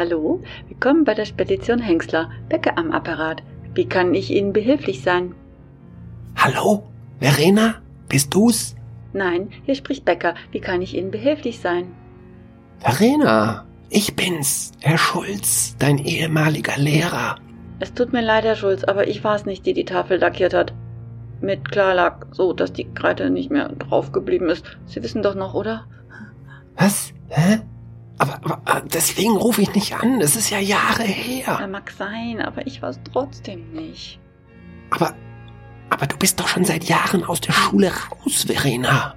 Hallo, willkommen bei der Spedition Hengstler. Bäcker am Apparat. Wie kann ich Ihnen behilflich sein? Hallo, Verena, bist du's? Nein, hier spricht Bäcker. Wie kann ich Ihnen behilflich sein? Verena, ich bin's, Herr Schulz, dein ehemaliger Lehrer. Es tut mir leid, Herr Schulz, aber ich war's nicht, die die Tafel lackiert hat. Mit Klarlack, so dass die Kreide nicht mehr draufgeblieben ist. Sie wissen doch noch, oder? Was? Hä? Deswegen rufe ich nicht an. Es ist ja Jahre Ja, her. mag sein, aber ich war's trotzdem nicht. Aber, aber du bist doch schon seit Jahren aus der Schule raus, Verena.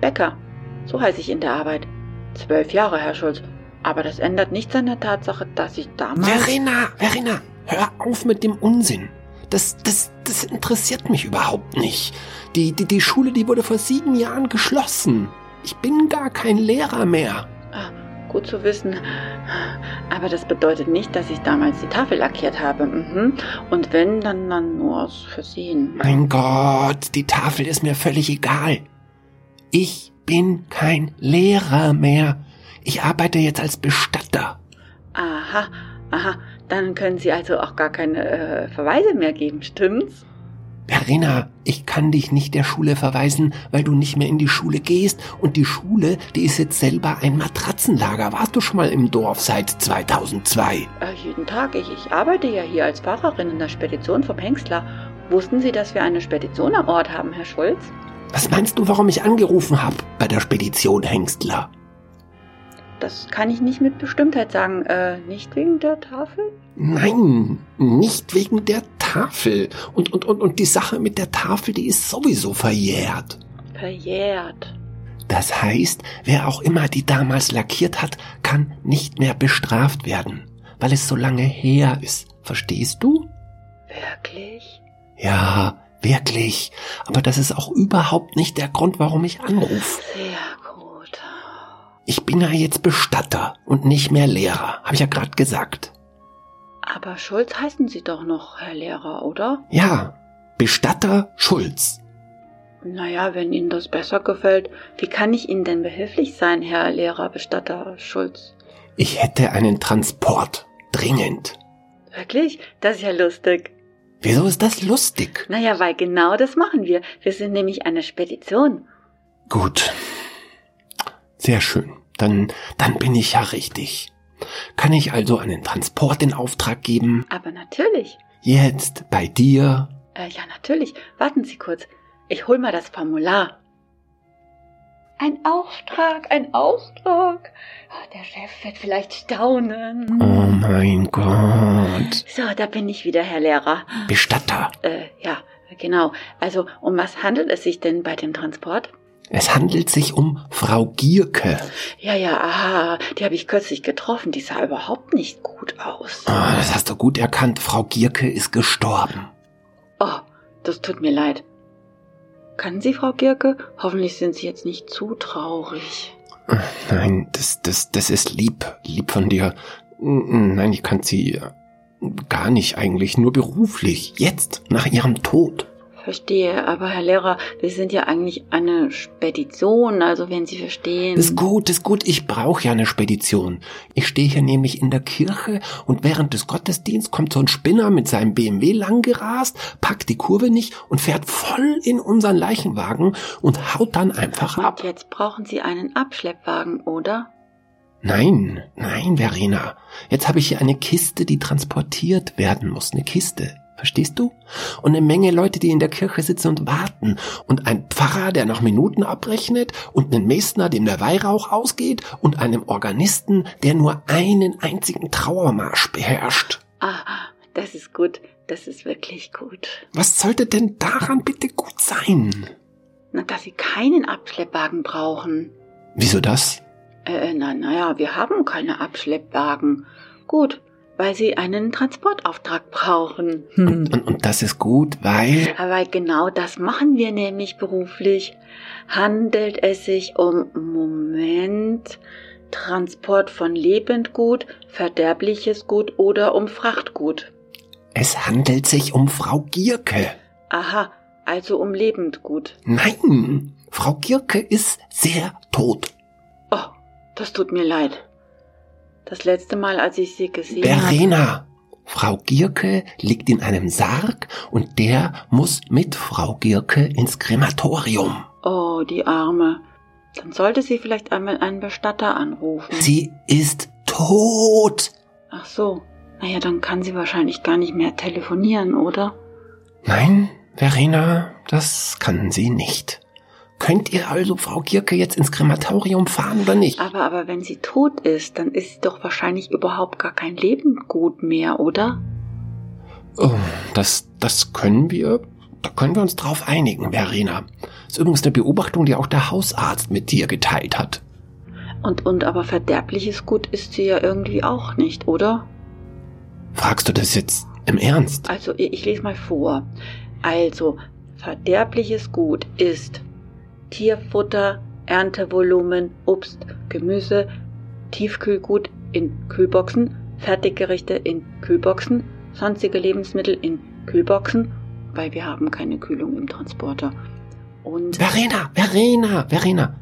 Bäcker, so heiße ich in der Arbeit. Zwölf Jahre, Herr Schulz. Aber das ändert nichts an der Tatsache, dass ich damals. Verena, Verena, hör auf mit dem Unsinn. Das, das, das interessiert mich überhaupt nicht. Die, die, die Schule, die wurde vor sieben Jahren geschlossen. Ich bin gar kein Lehrer mehr. Gut zu wissen. Aber das bedeutet nicht, dass ich damals die Tafel lackiert habe. Mhm. Und wenn, dann, dann nur aus Versehen. Mein Gott, die Tafel ist mir völlig egal. Ich bin kein Lehrer mehr. Ich arbeite jetzt als Bestatter. Aha, aha. Dann können Sie also auch gar keine äh, Verweise mehr geben, stimmt's? Verena, ich kann dich nicht der Schule verweisen, weil du nicht mehr in die Schule gehst. Und die Schule, die ist jetzt selber ein Matratzenlager. Warst du schon mal im Dorf seit 2002? Äh, jeden Tag. Ich, ich arbeite ja hier als Fahrerin in der Spedition vom Hengstler. Wussten Sie, dass wir eine Spedition am Ort haben, Herr Schulz? Was meinst du, warum ich angerufen hab bei der Spedition Hengstler? Das kann ich nicht mit Bestimmtheit sagen. Äh, nicht wegen der Tafel? Nein, nicht wegen der Tafel. Und, und, und, und die Sache mit der Tafel, die ist sowieso verjährt. Verjährt. Das heißt, wer auch immer die damals lackiert hat, kann nicht mehr bestraft werden, weil es so lange her ist. Verstehst du? Wirklich? Ja, wirklich. Aber das ist auch überhaupt nicht der Grund, warum ich anrufe. Sehr gut. Ich bin ja jetzt Bestatter und nicht mehr Lehrer, habe ich ja gerade gesagt. Aber Schulz heißen Sie doch noch, Herr Lehrer, oder? Ja, Bestatter Schulz. Naja, wenn Ihnen das besser gefällt, wie kann ich Ihnen denn behilflich sein, Herr Lehrer Bestatter Schulz? Ich hätte einen Transport. Dringend. Wirklich? Das ist ja lustig. Wieso ist das lustig? Naja, weil genau das machen wir. Wir sind nämlich eine Spedition. Gut. Sehr schön. Dann, dann bin ich ja richtig. Kann ich also einen Transport in Auftrag geben? Aber natürlich. Jetzt bei dir? Äh, ja, natürlich. Warten Sie kurz. Ich hol mal das Formular. Ein Auftrag, ein Auftrag. Oh, Der Chef wird vielleicht staunen. Oh mein Gott. So, da bin ich wieder, Herr Lehrer. Bestatter. Äh, ja, genau. Also, um was handelt es sich denn bei dem Transport? Es handelt sich um Frau Gierke. Ja, ja, aha, die habe ich kürzlich getroffen. Die sah überhaupt nicht gut aus. Ah, das hast du gut erkannt. Frau Gierke ist gestorben. Oh, das tut mir leid. Kann Sie, Frau Gierke? Hoffentlich sind Sie jetzt nicht zu traurig. Nein, das, das, das ist lieb. Lieb von dir. Nein, ich kann sie gar nicht eigentlich, nur beruflich. Jetzt, nach ihrem Tod. Verstehe, aber Herr Lehrer, wir sind ja eigentlich eine Spedition, also wenn Sie verstehen. Das ist gut, das ist gut. Ich brauche ja eine Spedition. Ich stehe hier nämlich in der Kirche und während des Gottesdiensts kommt so ein Spinner mit seinem BMW langgerast, packt die Kurve nicht und fährt voll in unseren Leichenwagen und haut dann einfach ab. Und jetzt brauchen Sie einen Abschleppwagen, oder? Nein, nein, Verena. Jetzt habe ich hier eine Kiste, die transportiert werden muss. Eine Kiste. Verstehst du? Und eine Menge Leute, die in der Kirche sitzen und warten. Und ein Pfarrer, der noch Minuten abrechnet. Und einen Messner, dem der Weihrauch ausgeht. Und einem Organisten, der nur einen einzigen Trauermarsch beherrscht. Ah, das ist gut. Das ist wirklich gut. Was sollte denn daran bitte gut sein? Na, dass Sie keinen Abschleppwagen brauchen. Wieso das? Äh, na, naja, wir haben keine Abschleppwagen. Gut, weil Sie einen Transportauftrag brauchen. Hm. Und, und, und das ist gut, weil... Aber genau das machen wir nämlich beruflich. Handelt es sich um Moment, Transport von Lebendgut, verderbliches Gut oder um Frachtgut? Es handelt sich um Frau Gierke. Aha, also um Lebendgut. Nein, Frau Gierke ist sehr tot. Oh, das tut mir leid. Das letzte Mal, als ich sie gesehen habe. Verena, Frau Gierke liegt in einem Sarg und der muss mit Frau Gierke ins Krematorium. Oh, die Arme. Dann sollte sie vielleicht einmal einen Bestatter anrufen. Sie ist tot. Ach so. Naja, dann kann sie wahrscheinlich gar nicht mehr telefonieren, oder? Nein, Verena, das kann sie nicht. Könnt ihr also Frau Gierke jetzt ins Krematorium fahren oder nicht? Aber, aber wenn sie tot ist, dann ist sie doch wahrscheinlich überhaupt gar kein Lebendgut mehr, oder? Oh, das, das können wir, da können wir uns drauf einigen, Verena. ist übrigens eine Beobachtung, die auch der Hausarzt mit dir geteilt hat. Und, und aber verderbliches Gut ist sie ja irgendwie auch nicht, oder? Fragst du das jetzt im Ernst? Also, ich, ich lese mal vor. Also, verderbliches Gut ist Tierfutter, Erntevolumen, Obst, Gemüse, Tiefkühlgut in Kühlboxen, Fertiggerichte in Kühlboxen, sonstige Lebensmittel in Kühlboxen, weil wir haben keine Kühlung im Transporter. Und Verena, Verena, Verena,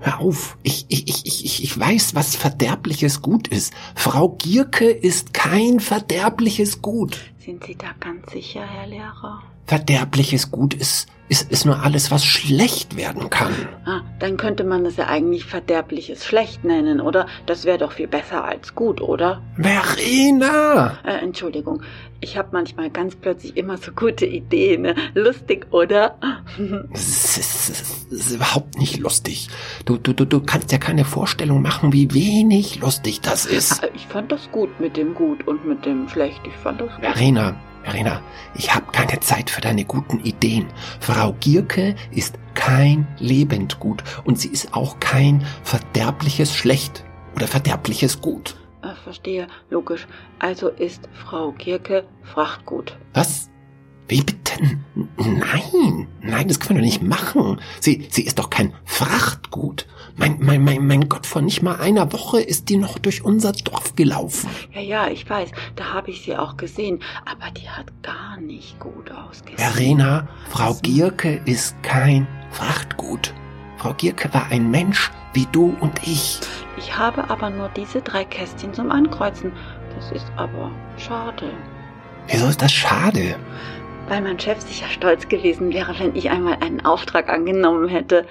hör auf. Ich, ich, ich, ich, ich weiß, was verderbliches Gut ist. Frau Gierke ist kein verderbliches Gut. sind Sie da ganz sicher, Herr Lehrer? Verderbliches Gut ist, ist, ist nur alles, was schlecht werden kann. Ah, dann könnte man das ja eigentlich verderbliches schlecht nennen, oder? Das wäre doch viel besser als gut, oder? Verena! Äh, Entschuldigung, ich habe manchmal ganz plötzlich immer so gute Ideen. Ne? Lustig, oder? Das ist, das ist überhaupt nicht lustig. Du, du, du, du kannst ja keine Vorstellung machen, wie wenig lustig das ist. Ah, ich fand das gut mit dem Gut und mit dem Schlecht. Ich fand das gut. Verena, Verena, ich habe keine Zeit für deine guten Ideen. Frau Gierke ist kein Lebendgut und sie ist auch kein verderbliches Schlecht oder verderbliches Gut. Äh, verstehe, logisch. Also ist Frau Gierke Frachtgut. Was? Wie bitte? Nein, nein, das können wir doch nicht machen. Sie, sie ist doch kein Frachtgut. Mein, mein, mein, mein Gott, vor nicht mal einer Woche ist die noch durch unser Dorf gelaufen. Ja, ja, ich weiß, da habe ich sie auch gesehen, aber die hat gar nicht gut ausgesehen. Verena, Frau Gierke ist kein Frachtgut. Frau Gierke war ein Mensch wie du und ich. Ich habe aber nur diese drei Kästchen zum Ankreuzen. Das ist aber schade. Wieso ist das schade? Weil mein Chef sicher stolz gewesen wäre, wenn ich einmal einen Auftrag angenommen hätte.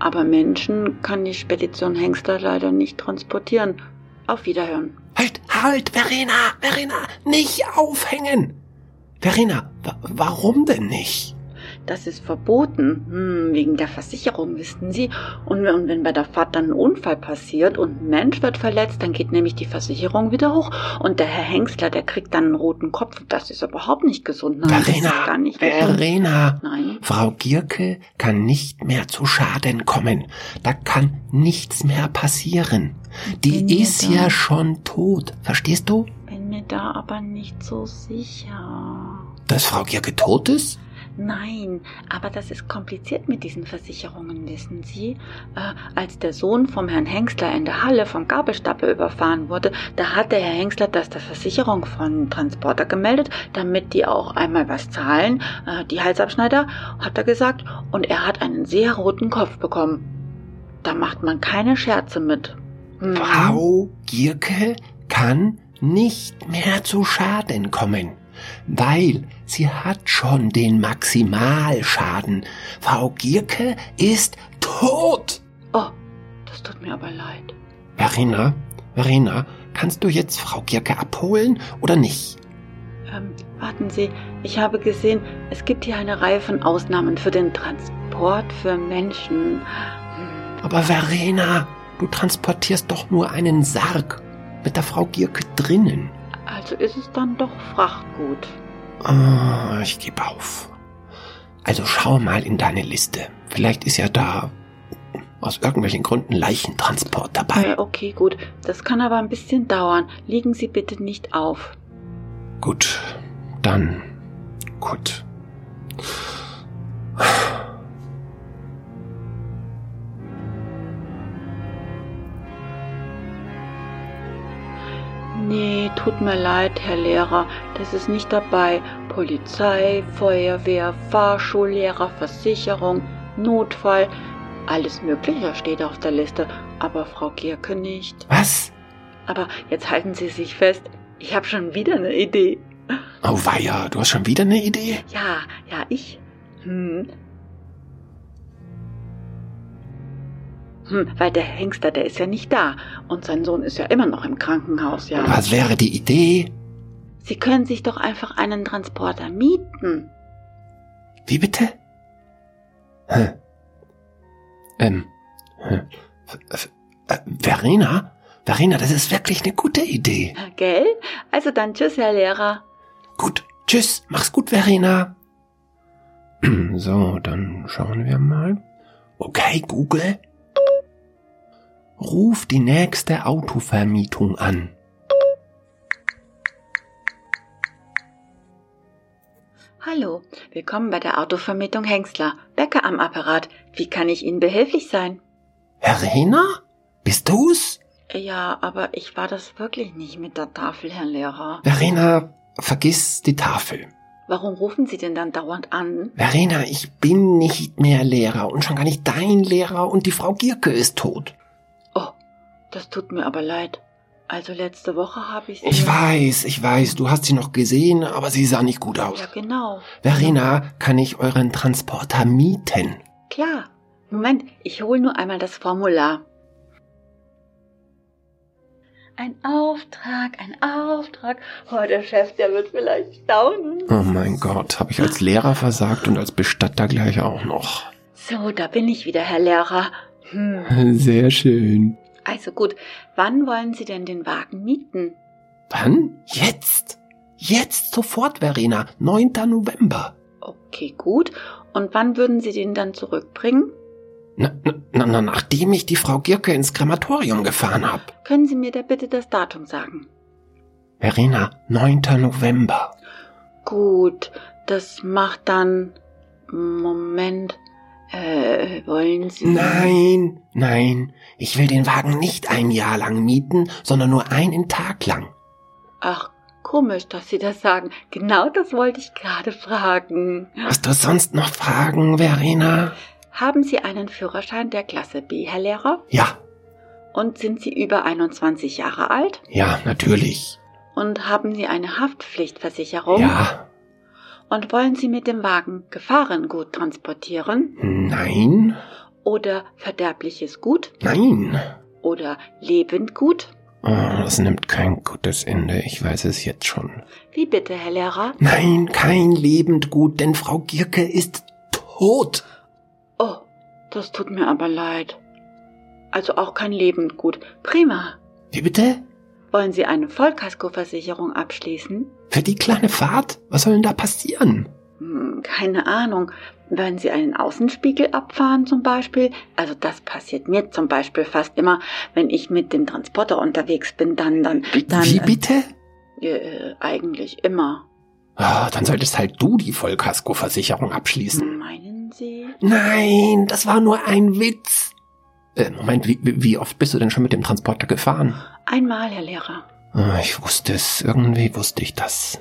Aber Menschen kann die Spedition Hengster leider nicht transportieren. Auf Wiederhören. Halt, halt, Verena, Verena, nicht aufhängen. Verena, wa warum denn nicht? Das ist verboten, hm, wegen der Versicherung, wissen Sie. Und, und wenn bei der Fahrt dann ein Unfall passiert und ein Mensch wird verletzt, dann geht nämlich die Versicherung wieder hoch und der Herr Hengstler, der kriegt dann einen roten Kopf. Das ist überhaupt nicht gesund. Nein, das Verena, ist gar nicht gesund. Verena, Nein. Frau Gierke kann nicht mehr zu Schaden kommen. Da kann nichts mehr passieren. Die bin ist da- ja schon tot. Verstehst du? Bin mir da aber nicht so sicher. Dass Frau Gierke tot ist? Nein, aber das ist kompliziert mit diesen Versicherungen, wissen Sie. Äh, als der Sohn vom Herrn Hengstler in der Halle vom Gabelstapler überfahren wurde, da hat der Herr Hengstler das der Versicherung von Transporter gemeldet, damit die auch einmal was zahlen. Äh, die Halsabschneider, hat er gesagt, und er hat einen sehr roten Kopf bekommen. Da macht man keine Scherze mit. Mhm. Frau Gierke kann nicht mehr zu Schaden kommen, weil sie hat schon den Maximalschaden. Frau Gierke ist tot. Oh, das tut mir aber leid. Verena, Verena, kannst du jetzt Frau Gierke abholen oder nicht? Ähm, warten Sie, ich habe gesehen, es gibt hier eine Reihe von Ausnahmen für den Transport für Menschen. Aber Verena, du transportierst doch nur einen Sarg mit der Frau Gierke drinnen. Also ist es dann doch Frachtgut. Ah, ich gebe auf. Also schau mal in deine Liste. Vielleicht ist ja da aus irgendwelchen Gründen Leichentransport dabei. Okay, gut. Das kann aber ein bisschen dauern. Liegen Sie bitte nicht auf. Gut, dann gut. Nee, tut mir leid, Herr Lehrer. Das ist nicht dabei. Polizei, Feuerwehr, Fahrschullehrer, Versicherung, Notfall. Alles Mögliche steht auf der Liste. Aber Frau Gierke nicht. Was? Aber jetzt halten Sie sich fest, ich habe schon wieder eine Idee. Oh weia, du hast schon wieder eine Idee? Ja, ja, ich. Hm. Hm, weil der Hengster, der ist ja nicht da. Und sein Sohn ist ja immer noch im Krankenhaus, ja. Was wäre die Idee? Sie können sich doch einfach einen Transporter mieten. Wie bitte? Hä? Ähm. Äh, Verena? Verena, das ist wirklich eine gute Idee. Gell? Also dann tschüss, Herr Lehrer. Gut, tschüss, mach's gut, Verena. So, dann schauen wir mal. Okay, Google. Ruf die nächste Autovermietung an. Hallo, willkommen bei der Autovermietung Hengstler. Bäcker am Apparat. Wie kann ich Ihnen behilflich sein? Verena? Bist du's? Ja, aber ich war das wirklich nicht mit der Tafel, Herr Lehrer. Verena, vergiss die Tafel. Warum rufen Sie denn dann dauernd an? Verena, ich bin nicht mehr Lehrer und schon gar nicht dein Lehrer und die Frau Gierke ist tot. Das tut mir aber leid. Also letzte Woche habe ich Sie. Ich weiß, ich weiß, du hast sie noch gesehen, aber sie sah nicht gut aus. Ja, genau. Verena, kann ich euren Transporter mieten? Klar. Moment, ich hole nur einmal das Formular. Ein Auftrag, ein Auftrag. Oh, der Chef, der wird vielleicht staunen. Oh mein Gott, habe ich als Lehrer versagt und als Bestatter gleich auch noch. So, da bin ich wieder, Herr Lehrer. Hm. Sehr schön. Also gut, wann wollen Sie denn den Wagen mieten? Wann? Jetzt? Jetzt sofort, Verena. 9. November. Okay, gut. Und wann würden Sie den dann zurückbringen? Na, na, na, nachdem ich die Frau Gierke ins Krematorium gefahren hab. Können Sie mir da bitte das Datum sagen? Verena, 9. November. Gut, das macht dann. Moment. Äh, wollen Sie. Nein, nein, ich will den Wagen nicht ein Jahr lang mieten, sondern nur einen Tag lang. Ach, komisch, dass Sie das sagen. Genau das wollte ich gerade fragen. Hast du sonst noch Fragen, Verena? Haben Sie einen Führerschein der Klasse B, Herr Lehrer? Ja, Und sind Sie über 21 Jahre alt? ja, natürlich. Und haben Sie eine Haftpflichtversicherung? Ja, Und wollen Sie mit dem Wagen Gefahrengut transportieren? nein, Oder verderbliches Gut? nein. Oder Lebendgut? Oh, das nimmt kein gutes Ende, ich weiß es jetzt schon. Wie bitte, Herr Lehrer? Nein, kein Lebendgut, denn Frau Gierke ist tot. Oh, das tut mir aber leid. Also auch kein Lebendgut. Prima. Wie bitte? Wollen Sie eine Vollkaskoversicherung abschließen? Für die kleine Fahrt? Was soll denn da passieren? Hm, keine Ahnung. Wollen Sie einen Außenspiegel abfahren zum Beispiel? Also das passiert mir zum Beispiel fast immer, wenn ich mit dem Transporter unterwegs bin, dann, dann, dann. Wie bitte? Äh, äh, eigentlich immer. Ah, dann solltest halt du die Vollkaskoversicherung abschließen. Meinen Sie? Nein, das war nur ein Witz. Äh, Moment, wie, wie wie oft bist du denn schon mit dem Transporter gefahren? Einmal, Herr Lehrer. Ah, Ich wusste es, irgendwie wusste ich das.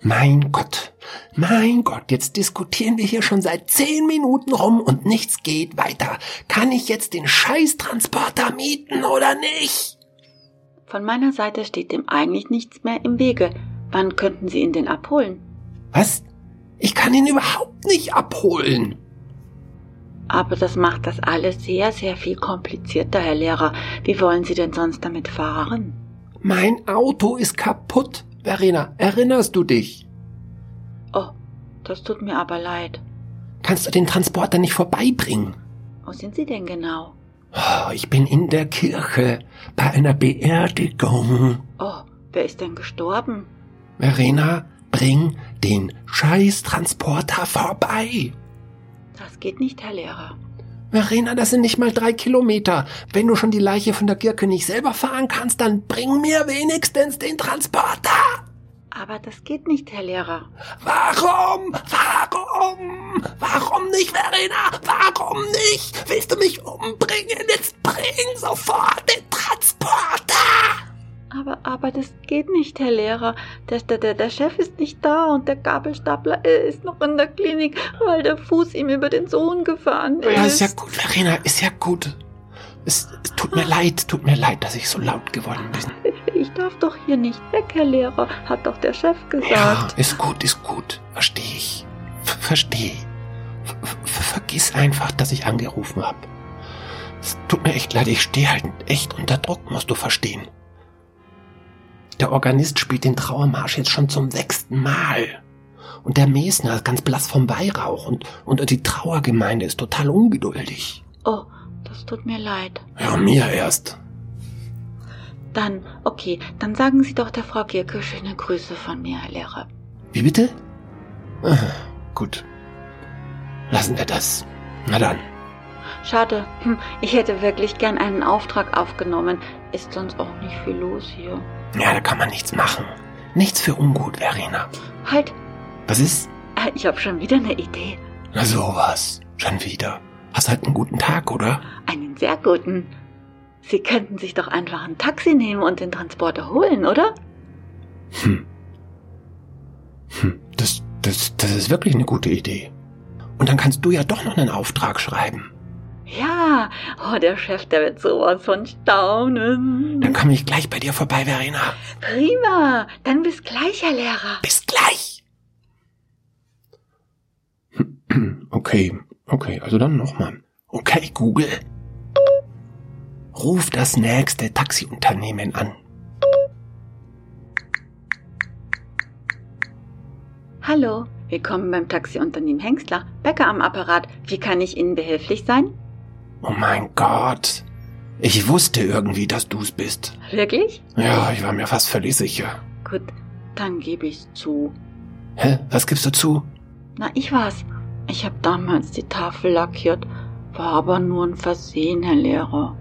Mein Gott, mein Gott, jetzt diskutieren wir hier schon seit zehn Minuten rum und nichts geht weiter. Kann ich jetzt den Scheißtransporter mieten oder nicht? Von meiner Seite steht dem eigentlich nichts mehr im Wege. Wann könnten Sie ihn denn abholen? Was? Ich kann ihn überhaupt nicht abholen. Aber das macht das alles sehr, sehr viel komplizierter, Herr Lehrer. Wie wollen Sie denn sonst damit fahren? Mein Auto ist kaputt. Verena, erinnerst du dich? Oh, das tut mir aber leid. Kannst du den Transporter nicht vorbeibringen? Wo sind Sie denn genau? Oh, ich bin in der Kirche bei einer Beerdigung. Oh, wer ist denn gestorben? Verena, bring den Scheißtransporter vorbei. Das geht nicht, Herr Lehrer. Verena, das sind nicht mal drei Kilometer. Wenn du schon die Leiche von der Kirche nicht selber fahren kannst, dann bring mir wenigstens den Transporter. Aber das geht nicht, Herr Lehrer. Warum? Warum? Warum nicht, Verena? Warum nicht? Willst du mich umbringen? Jetzt bring sofort den Transporter. Aber, aber das geht nicht, Herr Lehrer. Der, der, der, Chef ist nicht da und der Gabelstapler äh, ist noch in der Klinik, weil der Fuß ihm über den Sohn gefahren ist. Ja, ist ja gut, Verena, ist ja gut. Es, es tut mir leid, tut mir leid, dass ich so laut geworden bin. Ich darf doch hier nicht weg, Herr Lehrer, hat doch der Chef gesagt. Ja, ist gut, ist gut. Verstehe ich. Ver Verstehe. Ver vergiss einfach, dass ich angerufen habe. Es tut mir echt leid, ich stehe halt echt unter Druck, musst du verstehen. Der Organist spielt den Trauermarsch jetzt schon zum sechsten Mal. Und der Mesner ist ganz blass vom Weihrauch und, und die Trauergemeinde ist total ungeduldig. Oh, das tut mir leid. Ja, mir erst. Dann, okay, dann sagen Sie doch der Frau Gierke schöne Grüße von mir, Herr Lehrer. Wie bitte? Ah, gut. Lassen wir das. Na dann. Schade, hm, ich hätte wirklich gern einen Auftrag aufgenommen. Ist sonst auch nicht viel los hier. Ja, da kann man nichts machen. Nichts für ungut, Verena. Halt, Was ist? äh, ich habe schon wieder eine Idee. Na sowas. Schon wieder. Hast halt einen guten Tag, oder? Einen sehr guten. Sie könnten sich doch einfach ein Taxi nehmen und den Transporter holen, oder? Hm. Hm. Das, das, das ist wirklich eine gute Idee. Und dann kannst du ja doch noch einen Auftrag schreiben. Ja, oh, der Chef, der wird sowas von staunen. Dann komme ich gleich bei dir vorbei, Verena. Prima, dann bis gleich, Herr Lehrer. Bis gleich. Okay, okay, also dann nochmal. Okay, Google. Ruf das nächste Taxiunternehmen an. Hallo, willkommen beim Taxiunternehmen Hengstler. Bäcker am Apparat. Wie kann ich Ihnen behilflich sein? Oh mein Gott. Ich wusste irgendwie, dass du's bist. Wirklich? Ja, ich war mir fast völlig sicher. Gut, dann gebe ich's zu. Hä? Was gibst du zu? Na, ich war's. Ich habe damals die Tafel lackiert, war aber nur ein Versehen, Herr Lehrer.